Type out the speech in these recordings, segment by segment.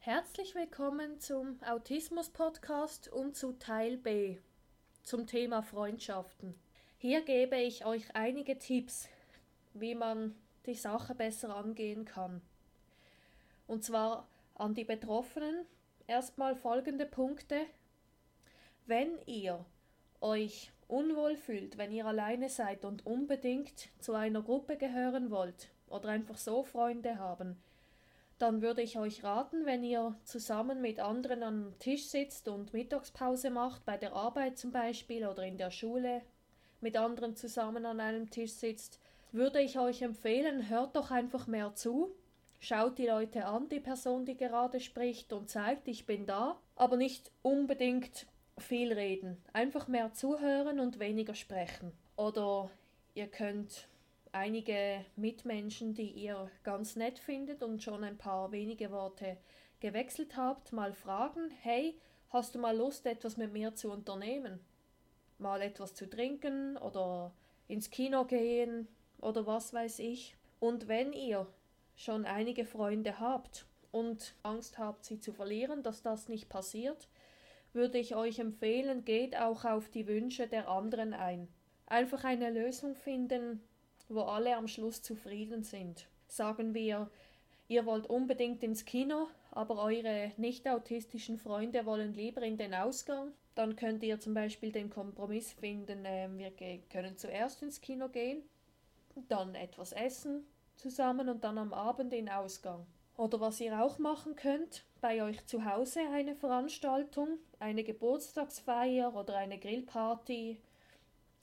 Herzlich willkommen zum Autismus-Podcast und zu Teil B zum Thema Freundschaften. Hier gebe ich euch einige Tipps, wie man die Sache besser angehen kann. Und zwar an die Betroffenen erstmal folgende Punkte. Wenn ihr euch unwohl fühlt, wenn ihr alleine seid und unbedingt zu einer Gruppe gehören wollt oder einfach so Freunde haben, dann würde ich euch raten, wenn ihr zusammen mit anderen am Tisch sitzt und Mittagspause macht, bei der Arbeit zum Beispiel oder in der Schule mit anderen zusammen an einem Tisch sitzt, würde ich euch empfehlen, hört doch einfach mehr zu, schaut die Leute an, die Person, die gerade spricht und zeigt, ich bin da, aber nicht unbedingt viel reden. Einfach mehr zuhören und weniger sprechen. Oder ihr könnt einige Mitmenschen, die ihr ganz nett findet und schon ein paar wenige Worte gewechselt habt, mal fragen, hey, hast du mal Lust, etwas mit mir zu unternehmen? Mal etwas zu trinken oder ins Kino gehen oder was weiß ich. Und wenn ihr schon einige Freunde habt und Angst habt, sie zu verlieren, dass das nicht passiert, würde ich euch empfehlen, geht auch auf die Wünsche der anderen ein. Einfach eine Lösung finden, wo alle am Schluss zufrieden sind. Sagen wir, ihr wollt unbedingt ins Kino, aber eure nicht autistischen Freunde wollen lieber in den Ausgang, dann könnt ihr zum Beispiel den Kompromiss finden, äh, wir können zuerst ins Kino gehen, dann etwas essen zusammen und dann am Abend in Ausgang. Oder was ihr auch machen könnt, bei euch zu Hause eine Veranstaltung, eine Geburtstagsfeier oder eine Grillparty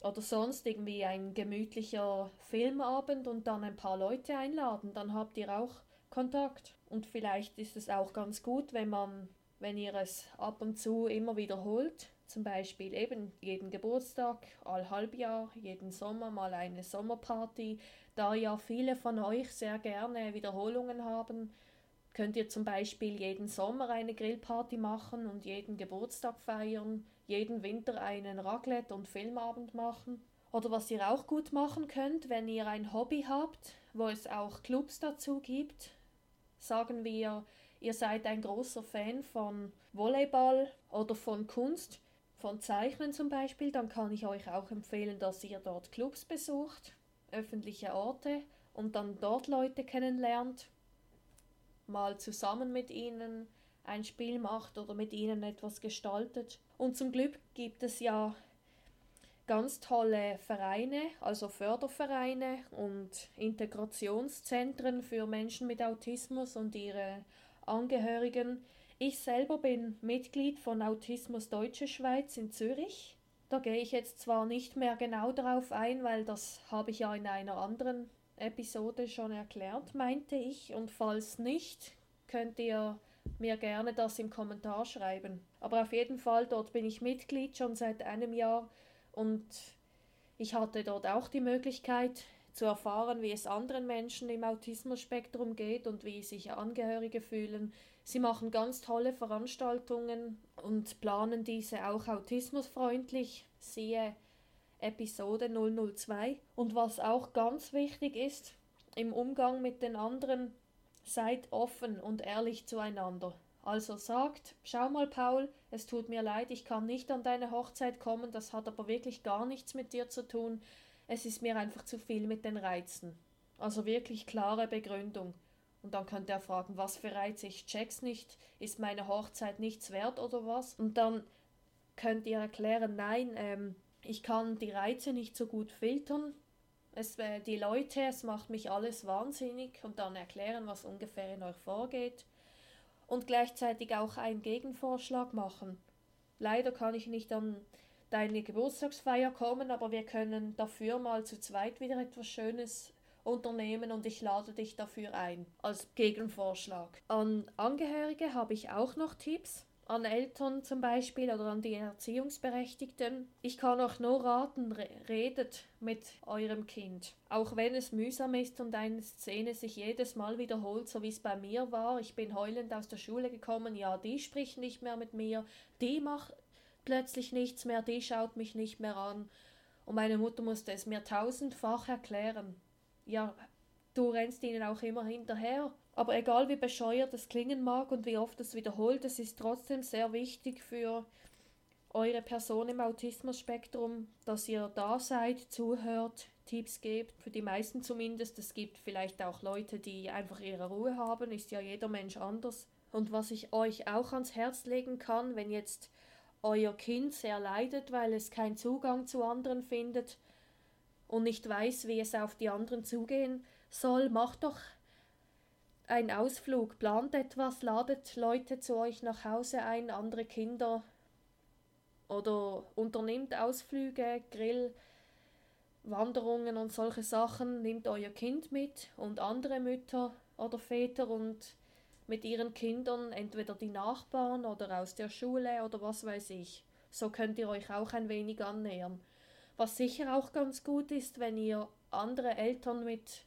oder sonst irgendwie ein gemütlicher Filmabend und dann ein paar Leute einladen, dann habt ihr auch Kontakt. Und vielleicht ist es auch ganz gut, wenn man, wenn ihr es ab und zu immer wiederholt, zum Beispiel eben jeden Geburtstag, all Halbjahr, jeden Sommer mal eine Sommerparty. Da ja viele von euch sehr gerne Wiederholungen haben, könnt ihr zum Beispiel jeden Sommer eine Grillparty machen und jeden Geburtstag feiern, jeden Winter einen Raclette- und Filmabend machen. Oder was ihr auch gut machen könnt, wenn ihr ein Hobby habt, wo es auch Clubs dazu gibt. Sagen wir, ihr seid ein großer Fan von Volleyball oder von Kunst, von Zeichnen zum Beispiel, dann kann ich euch auch empfehlen, dass ihr dort Clubs besucht, öffentliche Orte und dann dort Leute kennenlernt mal zusammen mit ihnen ein Spiel macht oder mit ihnen etwas gestaltet. Und zum Glück gibt es ja ganz tolle Vereine, also Fördervereine und Integrationszentren für Menschen mit Autismus und ihre Angehörigen. Ich selber bin Mitglied von Autismus Deutsche Schweiz in Zürich. Da gehe ich jetzt zwar nicht mehr genau darauf ein, weil das habe ich ja in einer anderen Episode schon erklärt, meinte ich. Und falls nicht, könnt ihr mir gerne das im Kommentar schreiben. Aber auf jeden Fall, dort bin ich Mitglied schon seit einem Jahr und ich hatte dort auch die Möglichkeit zu erfahren, wie es anderen Menschen im Autismus-Spektrum geht und wie sich Angehörige fühlen. Sie machen ganz tolle Veranstaltungen und planen diese auch autismusfreundlich. Siehe Episode 002. Und was auch ganz wichtig ist, im Umgang mit den anderen, seid offen und ehrlich zueinander. Also sagt, schau mal Paul, es tut mir leid, ich kann nicht an deine Hochzeit kommen, das hat aber wirklich gar nichts mit dir zu tun, es ist mir einfach zu viel mit den Reizen. Also wirklich klare Begründung. Und dann könnte er fragen, was für Reize, ich check's nicht, ist meine Hochzeit nichts wert oder was? Und dann könnt ihr erklären, nein, ähm, ich kann die Reize nicht so gut filtern. Es, äh, die Leute, es macht mich alles wahnsinnig und dann erklären, was ungefähr in euch vorgeht. Und gleichzeitig auch einen Gegenvorschlag machen. Leider kann ich nicht an deine Geburtstagsfeier kommen, aber wir können dafür mal zu zweit wieder etwas Schönes unternehmen und ich lade dich dafür ein als Gegenvorschlag. An Angehörige habe ich auch noch Tipps an Eltern zum Beispiel oder an die Erziehungsberechtigten. Ich kann euch nur raten, redet mit eurem Kind. Auch wenn es mühsam ist und eine Szene sich jedes Mal wiederholt, so wie es bei mir war. Ich bin heulend aus der Schule gekommen, ja, die spricht nicht mehr mit mir, die macht plötzlich nichts mehr, die schaut mich nicht mehr an. Und meine Mutter musste es mir tausendfach erklären. Ja, du rennst ihnen auch immer hinterher Aber egal wie bescheuert es klingen mag und wie oft es wiederholt, es ist trotzdem sehr wichtig für eure Person im Autismus-Spektrum, dass ihr da seid, zuhört, Tipps gebt, für die meisten zumindest. Es gibt vielleicht auch Leute, die einfach ihre Ruhe haben, ist ja jeder Mensch anders. Und was ich euch auch ans Herz legen kann, wenn jetzt euer Kind sehr leidet, weil es keinen Zugang zu anderen findet und nicht weiß, wie es auf die anderen zugehen soll, macht doch einen Ausflug, plant etwas, ladet Leute zu euch nach Hause ein, andere Kinder oder unternimmt Ausflüge, Grill, Wanderungen und solche Sachen, nehmt euer Kind mit und andere Mütter oder Väter und mit ihren Kindern, entweder die Nachbarn oder aus der Schule oder was weiß ich. So könnt ihr euch auch ein wenig annähern. Was sicher auch ganz gut ist, wenn ihr andere Eltern mit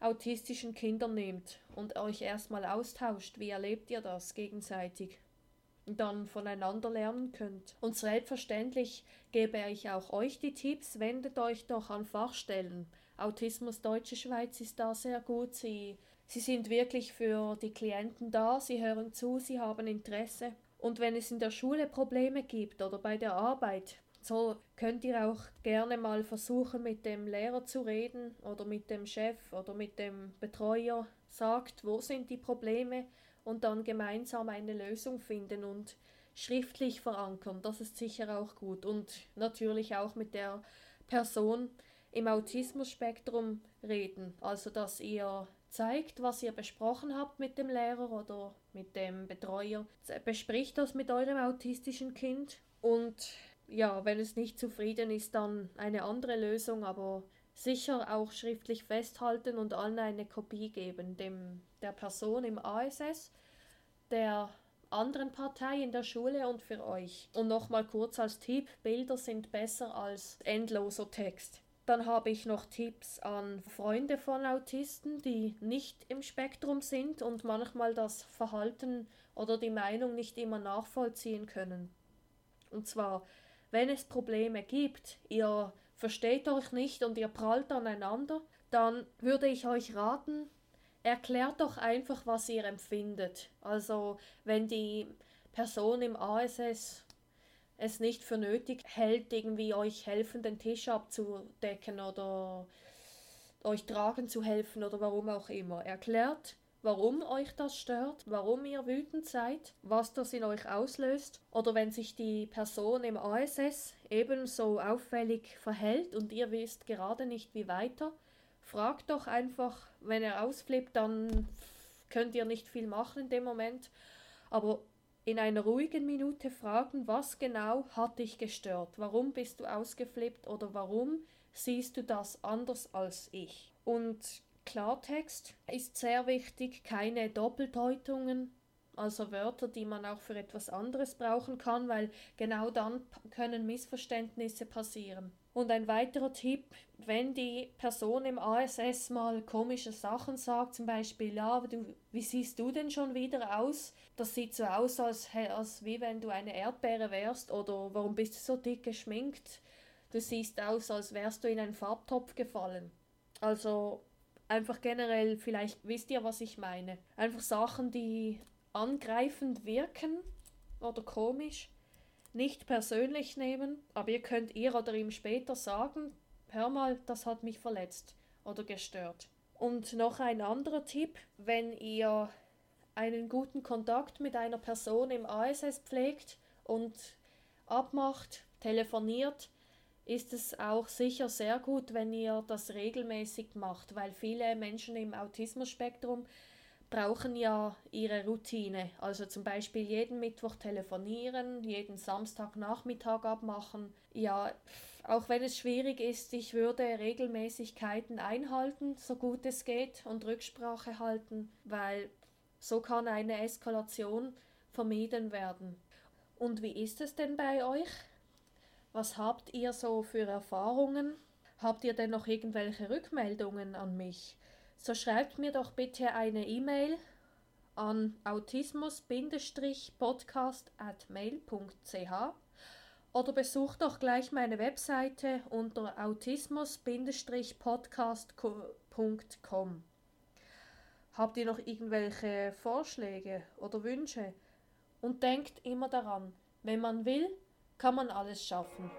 autistischen Kindern nehmt und euch erstmal austauscht, wie erlebt ihr das gegenseitig dann voneinander lernen könnt. Und selbstverständlich gebe ich auch euch die Tipps, wendet euch doch an Fachstellen. Autismus Deutsche Schweiz ist da sehr gut. Sie Sie sind wirklich für die Klienten da, sie hören zu, sie haben Interesse. Und wenn es in der Schule Probleme gibt oder bei der Arbeit, so könnt ihr auch gerne mal versuchen, mit dem Lehrer zu reden oder mit dem Chef oder mit dem Betreuer. Sagt, wo sind die Probleme und dann gemeinsam eine Lösung finden und schriftlich verankern. Das ist sicher auch gut. Und natürlich auch mit der Person im Autismus-Spektrum reden. Also, dass ihr zeigt, was ihr besprochen habt mit dem Lehrer oder mit dem Betreuer. Bespricht das mit eurem autistischen Kind und ja, wenn es nicht zufrieden ist, dann eine andere Lösung, aber sicher auch schriftlich festhalten und allen eine Kopie geben, dem der Person im ASS, der anderen Partei in der Schule und für euch. Und nochmal kurz als Tipp, Bilder sind besser als endloser Text. Dann habe ich noch Tipps an Freunde von Autisten, die nicht im Spektrum sind und manchmal das Verhalten oder die Meinung nicht immer nachvollziehen können. Und zwar, wenn es Probleme gibt, ihr versteht euch nicht und ihr prallt aneinander, dann würde ich euch raten, erklärt doch einfach, was ihr empfindet. Also, wenn die Person im ASS es nicht für nötig hält, irgendwie euch helfen, den Tisch abzudecken oder euch tragen zu helfen oder warum auch immer. Erklärt, warum euch das stört, warum ihr wütend seid, was das in euch auslöst oder wenn sich die Person im ASS ebenso auffällig verhält und ihr wisst gerade nicht wie weiter, fragt doch einfach, wenn er ausflippt, dann könnt ihr nicht viel machen in dem Moment, aber in einer ruhigen Minute fragen, was genau hat dich gestört? Warum bist du ausgeflippt oder warum siehst du das anders als ich? Und Klartext ist sehr wichtig, keine Doppeldeutungen, also Wörter, die man auch für etwas anderes brauchen kann, weil genau dann können Missverständnisse passieren. Und ein weiterer Tipp, wenn die Person im ASS mal komische Sachen sagt, zum Beispiel, ja, du, wie siehst du denn schon wieder aus? Das sieht so aus, als, als wie wenn du eine Erdbeere wärst oder warum bist du so dick geschminkt? Du siehst aus, als wärst du in einen Farbtopf gefallen. Also einfach generell, vielleicht wisst ihr, was ich meine. Einfach Sachen, die angreifend wirken oder komisch nicht persönlich nehmen, aber ihr könnt ihr oder ihm später sagen, hör mal, das hat mich verletzt oder gestört. Und noch ein anderer Tipp, wenn ihr einen guten Kontakt mit einer Person im ASS pflegt und abmacht, telefoniert, ist es auch sicher sehr gut, wenn ihr das regelmäßig macht, weil viele Menschen im Autismus-Spektrum brauchen ja ihre Routine. Also zum Beispiel jeden Mittwoch telefonieren, jeden Samstagnachmittag abmachen. Ja, auch wenn es schwierig ist, ich würde Regelmäßigkeiten einhalten, so gut es geht, und Rücksprache halten, weil so kann eine Eskalation vermieden werden. Und wie ist es denn bei euch? Was habt ihr so für Erfahrungen? Habt ihr denn noch irgendwelche Rückmeldungen an mich? so schreibt mir doch bitte eine E-Mail an autismus-podcast.mail.ch oder besucht doch gleich meine Webseite unter autismus-podcast.com. Habt ihr noch irgendwelche Vorschläge oder Wünsche? Und denkt immer daran, wenn man will, kann man alles schaffen.